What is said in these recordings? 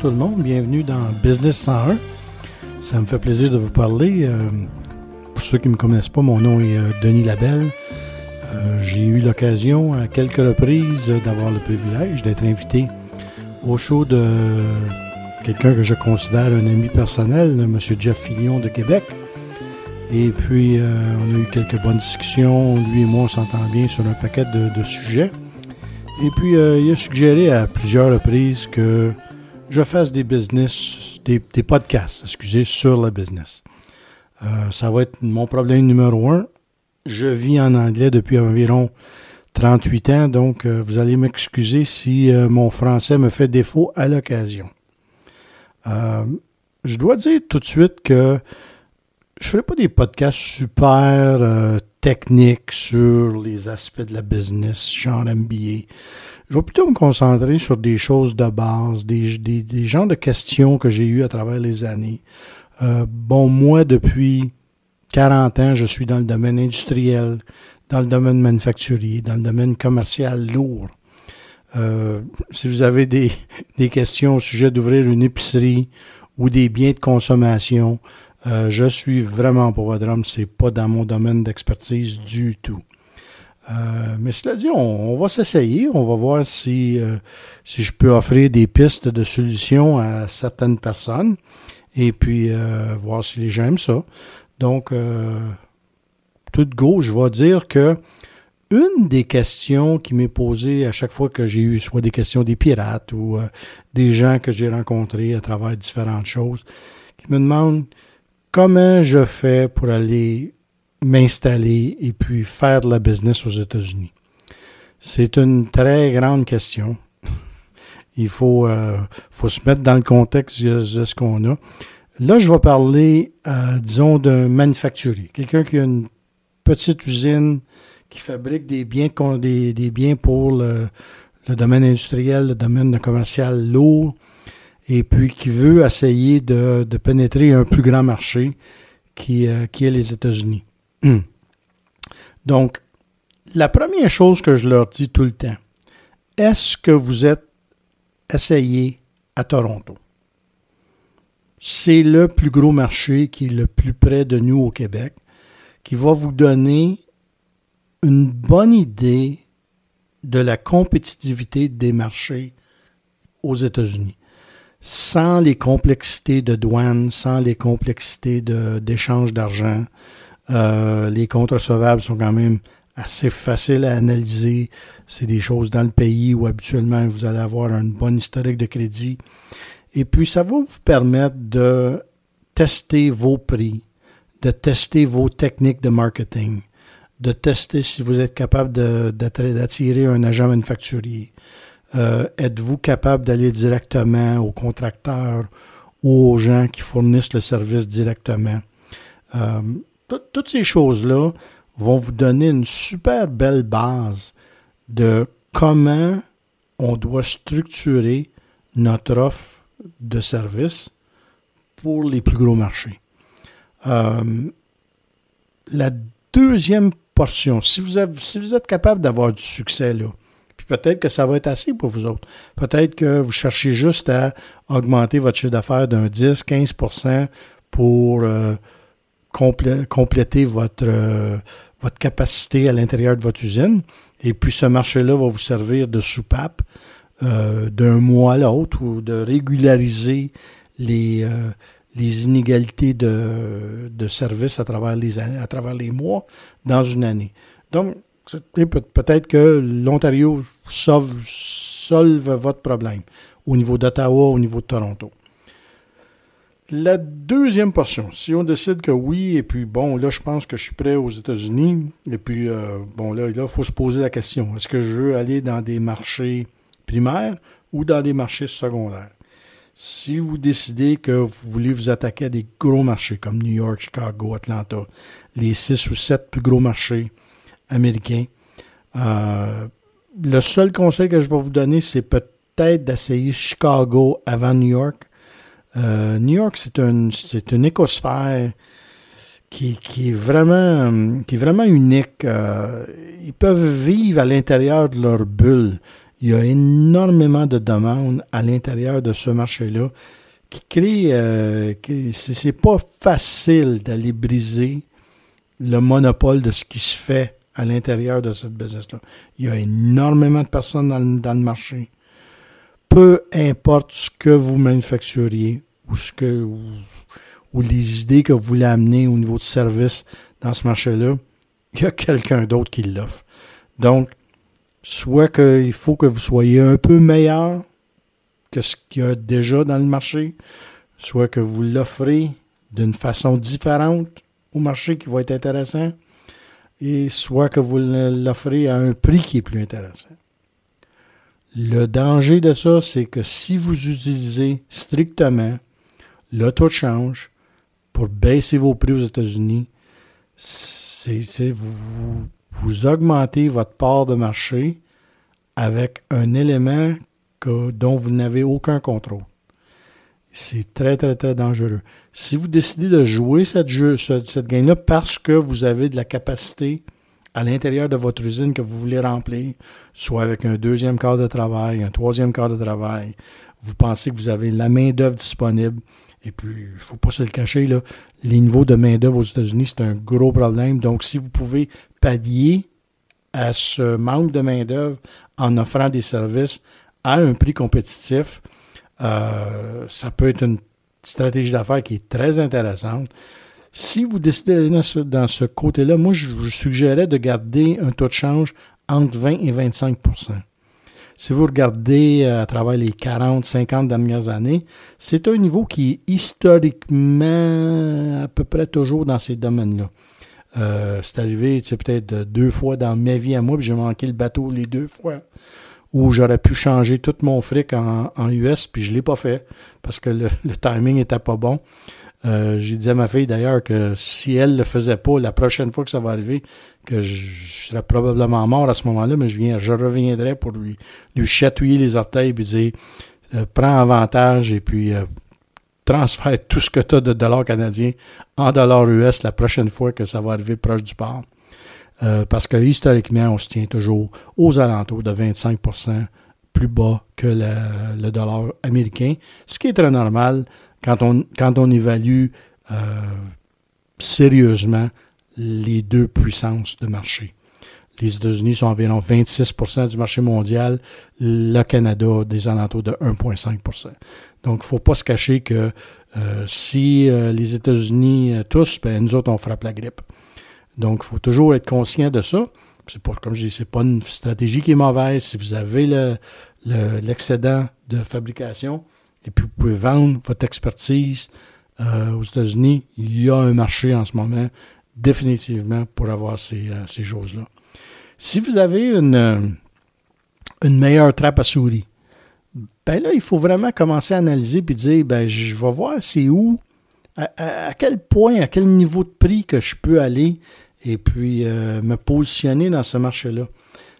tout le monde, bienvenue dans Business 101. Ça me fait plaisir de vous parler. Euh, pour ceux qui ne me connaissent pas, mon nom est euh, Denis Labelle. Euh, j'ai eu l'occasion à quelques reprises d'avoir le privilège d'être invité au show de quelqu'un que je considère un ami personnel, M. Jeff Fillon de Québec. Et puis, on a eu quelques bonnes discussions. Lui et moi, on s'entend bien sur un paquet de, sujets. Et puis, il a suggéré à plusieurs reprises que je fasse des business, des, podcasts, excusez, sur le business. Euh, ça va être mon problème numéro un. Je vis en anglais depuis environ 38 ans, donc euh, vous allez m'excuser si euh, mon français me fait défaut à l'occasion. je dois dire tout de suite que je ne ferai pas des podcasts super techniques sur les aspects de la business, genre MBA. Je vais plutôt me concentrer sur des choses de base, des, des, genres de questions que j'ai eues à travers les années. Euh, bon, moi, depuis 40 ans, je suis dans le domaine industriel, dans le domaine manufacturier, dans le domaine commercial lourd. Euh, si vous avez des, des, questions au sujet d'ouvrir une épicerie ou des biens de consommation, euh, je suis vraiment pas votre homme. C'est pas dans mon domaine d'expertise du tout. Euh, mais cela dit, on, va s'essayer, on va voir si, euh, si je peux offrir des pistes de solutions à certaines personnes et puis voir si les gens aiment ça. Donc, tout go, je vais dire que une des questions qui m'est posée à chaque fois que j'ai eu soit des questions des pirates ou des gens que j'ai rencontrés à travers différentes choses, qui me demandent comment je fais pour aller m'installer et puis faire de la business aux États-Unis? C'est une très grande question. Il faut, euh, se mettre dans le contexte de, ce qu'on a. Là, je vais parler, euh, disons, d'un manufacturier, quelqu'un qui a une petite usine qui fabrique des biens, des, des biens pour le, domaine industriel, le domaine commercial lourd, et puis qui veut essayer de, pénétrer un plus grand marché qui, euh, est les États-Unis. Hmm. Donc, la première chose que je leur dis tout le temps, est-ce que vous êtes essayé à Toronto? C'est le plus gros marché qui est le plus près de nous au Québec, qui va vous donner une bonne idée de la compétitivité des marchés aux États-Unis, sans les complexités de douane, sans les complexités d'échange d'argent, euh, les comptes recevables sont quand même assez faciles à analyser. C'est des choses dans le pays où habituellement vous allez avoir un bon historique de crédit. Et puis, ça va vous permettre de tester vos prix, de tester vos techniques de marketing, de tester si vous êtes capable d'attirer un agent manufacturier. Euh, êtes-vous capable d'aller directement aux contracteurs ou aux gens qui fournissent le service directement? Euh, toutes ces choses-là vont vous donner une super belle base de comment on doit structurer notre offre de service pour les plus gros marchés. Euh, la deuxième portion, si vous, si vous êtes capable d'avoir du succès là, peut-être que ça va être assez pour vous autres. Peut-être que vous cherchez juste à augmenter votre chiffre d'affaires d'un 10-15% pour euh, compléter votre, euh, votre capacité à l'intérieur de votre usine. Et puis ce marché-là va vous servir de soupape euh, d'un mois à l'autre ou de régulariser les, les inégalités de, de service à travers, les, à travers les mois dans une année. Donc, peut-être que l'Ontario solve, votre problème au niveau d'Ottawa, au niveau de Toronto. La deuxième portion, si on décide que oui, et puis bon, là, je pense que je suis prêt aux États-Unis, et puis euh, bon, là, il faut se poser la question est-ce que je veux aller dans des marchés primaires ou dans des marchés secondaires? Si vous décidez que vous voulez vous attaquer à des gros marchés comme New York, Chicago, Atlanta, les six ou sept plus gros marchés américains, euh, le seul conseil que je vais vous donner, c'est peut-être d'essayer Chicago avant New York euh, New York, c'est un, une écosphère qui, est vraiment, qui est vraiment unique. Euh, ils peuvent vivre à l'intérieur de leur bulle. il y a énormément de demandes à l'intérieur de ce marché-là qui crée. Euh, c'est pas facile d'aller briser le monopole de ce qui se fait à l'intérieur de cette business-là. Il y a énormément de personnes dans, le marché. Peu importe ce que vous manufacturiez ou ce que ou, les idées que vous voulez amener au niveau de service dans ce marché-là, il y a quelqu'un d'autre qui l'offre. Donc, soit qu'il faut que vous soyez un peu meilleur que ce qu'il y a déjà dans le marché, soit que vous l'offrez d'une façon différente au marché qui va être intéressant, et soit que vous l'offrez à un prix qui est plus intéressant. Le danger de ça, c'est que si vous utilisez strictement le taux de change pour baisser vos prix aux États-Unis, c'est vous, vous, augmentez votre part de marché avec un élément dont vous n'avez aucun contrôle. C'est très, très, très dangereux. Si vous décidez de jouer cette, game-là parce que vous avez de la capacité à l'intérieur de votre usine que vous voulez remplir, soit avec un deuxième quart de travail, un troisième quart de travail, vous pensez que vous avez la main-d'œuvre disponible, et puis, il ne faut pas se le cacher, là, les niveaux de main-d'œuvre aux États-Unis, c'est un gros problème. Donc, si vous pouvez pallier à ce manque de main-d'œuvre en offrant des services à un prix compétitif, euh, ça peut être une stratégie d'affaires qui est très intéressante. Si vous décidez d'aller dans ce, côté-là, moi, je vous suggérais de garder un taux de change entre 20 et 25% Si vous regardez euh, à travers les 40, 50 dernières années, c'est un niveau qui est historiquement à peu près toujours dans ces domaines-là. Euh, c'est arrivé, peut-être deux fois dans ma vie à moi, puis j'ai manqué le bateau les deux fois où j'aurais pu changer tout mon fric en, US, puis je ne l'ai pas fait parce que le, timing n'était pas bon. Euh, j'ai dit à ma fille d'ailleurs que si elle le faisait pas, la prochaine fois que ça va arriver, que je, serais probablement mort à ce moment-là, mais je, viens, je reviendrai pour lui, lui chatouiller les orteils et dire euh, prends avantage et puis euh, transfère tout ce que tu as de dollars canadiens en dollars US la prochaine fois que ça va arriver proche du port. Euh, parce que historiquement, on se tient toujours aux alentours de 25% plus bas que le, dollar américain, ce qui est très normal quand on, quand on évalue euh, sérieusement les deux puissances de marché. Les États-Unis sont environ 26% du marché mondial, le Canada des alentours de 1,5% Donc, il ne faut pas se cacher que euh, si les États-Unis tous, ben, nous autres, on frappe la grippe. Donc, il faut toujours être conscient de ça. C'est pas, comme je dis, c'est pas une stratégie qui est mauvaise. Si vous avez l'excédent de fabrication et puis vous pouvez vendre votre expertise euh, aux États-Unis, il y a un marché en ce moment définitivement pour avoir ces, euh, ces choses-là. Si vous avez une, euh, une meilleure trappe à souris, ben là, il faut vraiment commencer à analyser puis dire, ben, je vais voir c'est où, à, quel point, à quel niveau de prix que je peux aller et puis euh, me positionner dans ce marché-là.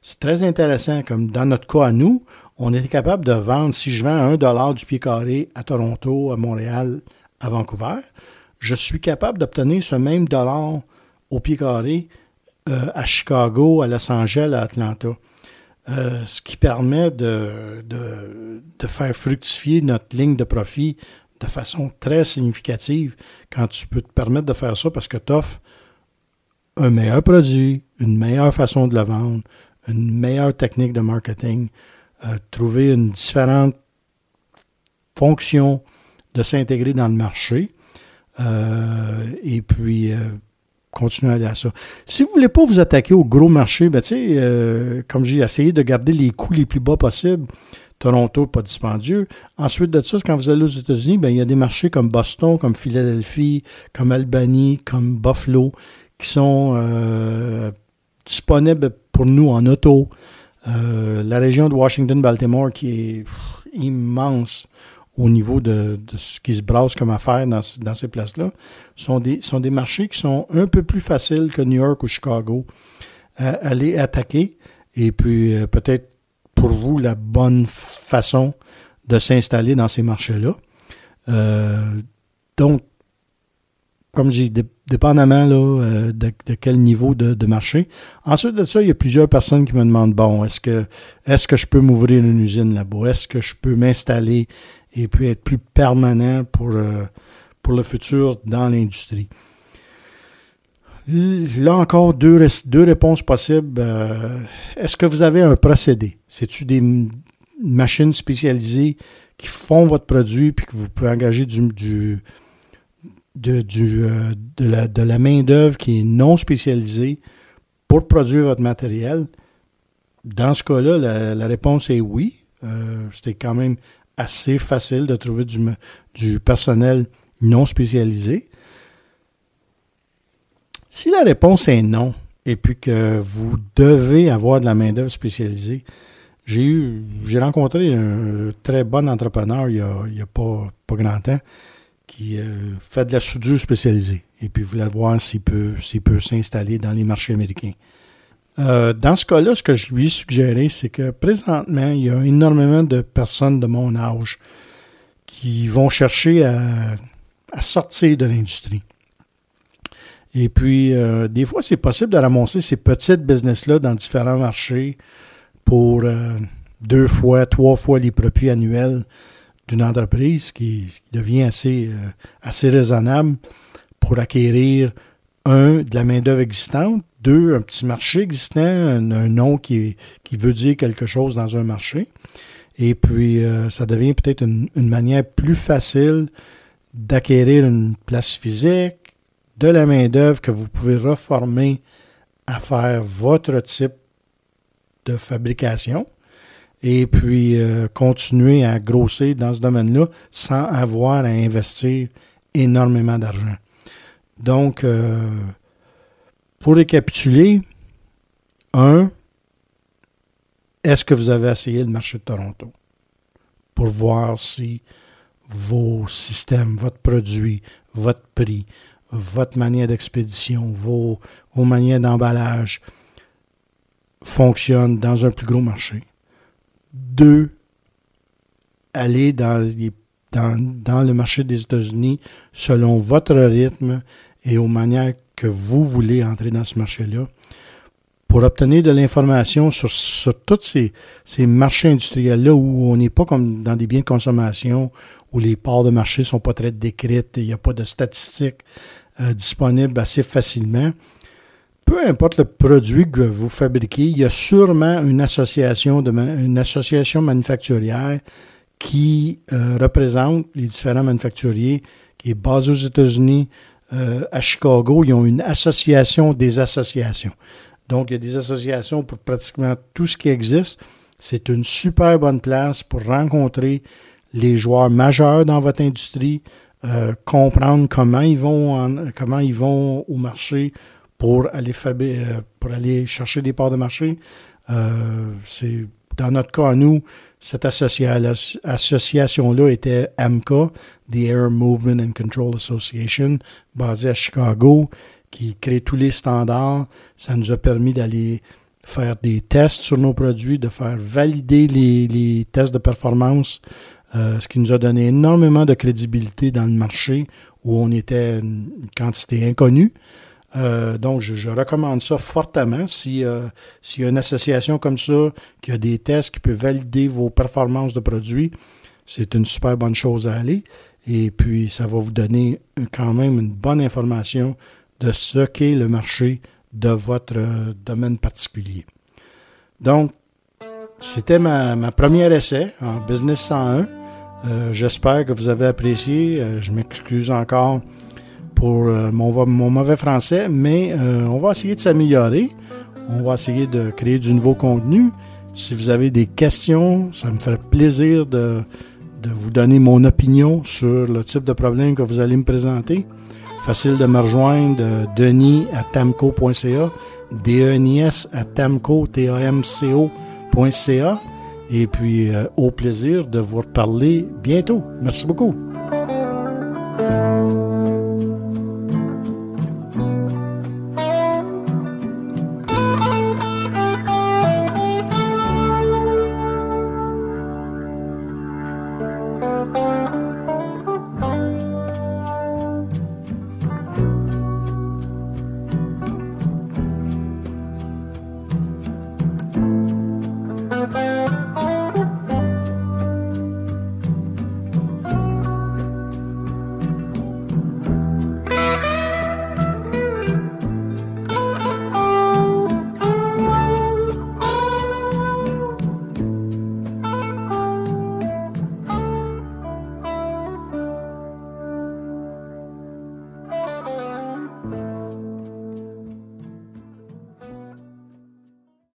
C'est très intéressant, comme dans notre cas à nous, on était capable de vendre, si je vends un dollar du pied carré à Toronto, à Montréal, à Vancouver, je suis capable d'obtenir ce même dollar au pied carré euh, à Chicago, à Los Angeles, à Atlanta. Euh, ce qui permet de, de, de, faire fructifier notre ligne de profit de façon très significative quand tu peux te permettre de faire ça parce que tu offres un meilleur produit, une meilleure façon de le vendre, une meilleure technique de marketing, euh, trouver une différente fonction de s'intégrer dans le marché euh, et puis euh, continuer à aller à ça. Si vous ne voulez pas vous attaquer au gros marché, ben, comme j'ai essayé de garder les coûts les plus bas possibles, Toronto, pas dispendieux. Ensuite de ça, quand vous allez aux États-Unis, ben, il y a des marchés comme Boston, comme Philadelphie, comme Albany, comme Buffalo, qui sont euh, disponibles pour nous en auto. Euh, la région de Washington-Baltimore qui est immense au niveau de, ce qui se brasse comme affaire dans, ces places-là, sont des, sont des marchés qui sont un peu plus faciles que New York ou Chicago à aller attaquer. Et puis euh, peut-être pour vous la bonne façon de s'installer dans ces marchés-là. donc, comme j'ai dépendamment là, de, quel niveau de, marché. Ensuite de ça, il y a plusieurs personnes qui me demandent bon, est-ce que est-ce que je peux m'ouvrir une usine là-bas? Est-ce que je peux m'installer et puis être plus permanent pour pour le futur dans l'industrie? Là encore, deux, deux réponses possibles. Euh, est-ce que vous avez un procédé? C'est-tu des machines spécialisées qui font votre produit puis que vous pouvez engager du, du, euh, de la, main-d'œuvre qui est non spécialisée pour produire votre matériel? Dans ce cas-là, la, réponse est oui. Euh, C'était quand même assez facile de trouver du, personnel non spécialisé. Si la réponse est non, et puis que vous devez avoir de la main-d'œuvre spécialisée, j'ai eu, j'ai rencontré un très bon entrepreneur il n'y a, pas grand temps qui euh, fait de la soudure spécialisée et puis voulait voir s'il peut, peut s'installer dans les marchés américains. Euh, dans ce cas-là, ce que je lui ai suggéré, c'est que présentement, il y a énormément de personnes de mon âge qui vont chercher à, sortir de l'industrie. Et puis, euh, des fois, c'est possible de ramasser ces petites business-là dans différents marchés pour deux fois, trois fois les profits annuels d'une entreprise qui, devient assez, euh, assez raisonnable pour acquérir, un, de la main-d'œuvre existante, deux, un petit marché existant, un, nom qui, veut dire quelque chose dans un marché. Et puis, ça devient peut-être une, une manière plus facile d'acquérir une place physique, de la main-d'œuvre que vous pouvez reformer à faire votre type de fabrication et puis euh, continuer à grossir dans ce domaine-là sans avoir à investir énormément d'argent. Donc, euh, pour récapituler, un, est-ce que vous avez essayé le marché de Toronto pour voir si vos systèmes, votre produit, votre prix, votre manière d'expédition, vos, vos manières d'emballage fonctionnent dans un plus gros marché? Deux, aller dans, dans, le marché des États-Unis selon votre rythme et aux manières que vous voulez entrer dans ce marché-là pour obtenir de l'information sur, sur tous ces, ces marchés industriels-là où on n'est pas comme dans des biens de consommation, où les parts de marché ne sont pas très décrites, il n'y a pas de statistiques euh, disponibles assez facilement. Peu importe le produit que vous fabriquez, il y a sûrement une association, une association manufacturière qui euh, représente les différents manufacturiers, qui est basée aux États-Unis, euh, à Chicago. Ils ont une association des associations. Donc, il y a des associations pour pratiquement tout ce qui existe. C'est une super bonne place pour rencontrer les joueurs majeurs dans votre industrie, euh, comprendre comment ils vont comment ils vont au marché pour aller euh, pour aller chercher des parts de marché. Euh, c'est dans notre cas nous, cette association-là était AMCA, The Air Movement and Control Association, basée à Chicago qui crée tous les standards. Ça nous a permis d'aller faire des tests sur nos produits, de faire valider les, tests de performance, euh, ce qui nous a donné énormément de crédibilité dans le marché où on était une quantité inconnue. Euh, donc, je, recommande ça fortement. Si, euh, S'il y a une association comme ça qui a des tests qui peut valider vos performances de produits, c'est une super bonne chose à aller. Et puis, ça va vous donner quand même une bonne information de ce qu'est le marché de votre euh, domaine particulier. Donc, c'était ma, première essai en Business 101. Euh, j'espère que vous avez apprécié. Je m'excuse encore pour mon, mon, mauvais français, mais on va essayer de s'améliorer. On va essayer de créer du nouveau contenu. Si vous avez des questions, ça me ferait plaisir de, vous donner mon opinion sur le type de problème que vous allez me présenter. Facile de me rejoindre, denis à tamco.ca, D-E-N-I-S à tamco, T-A-M-C-O.ca. Et puis, euh, au plaisir de vous reparler bientôt. Merci beaucoup.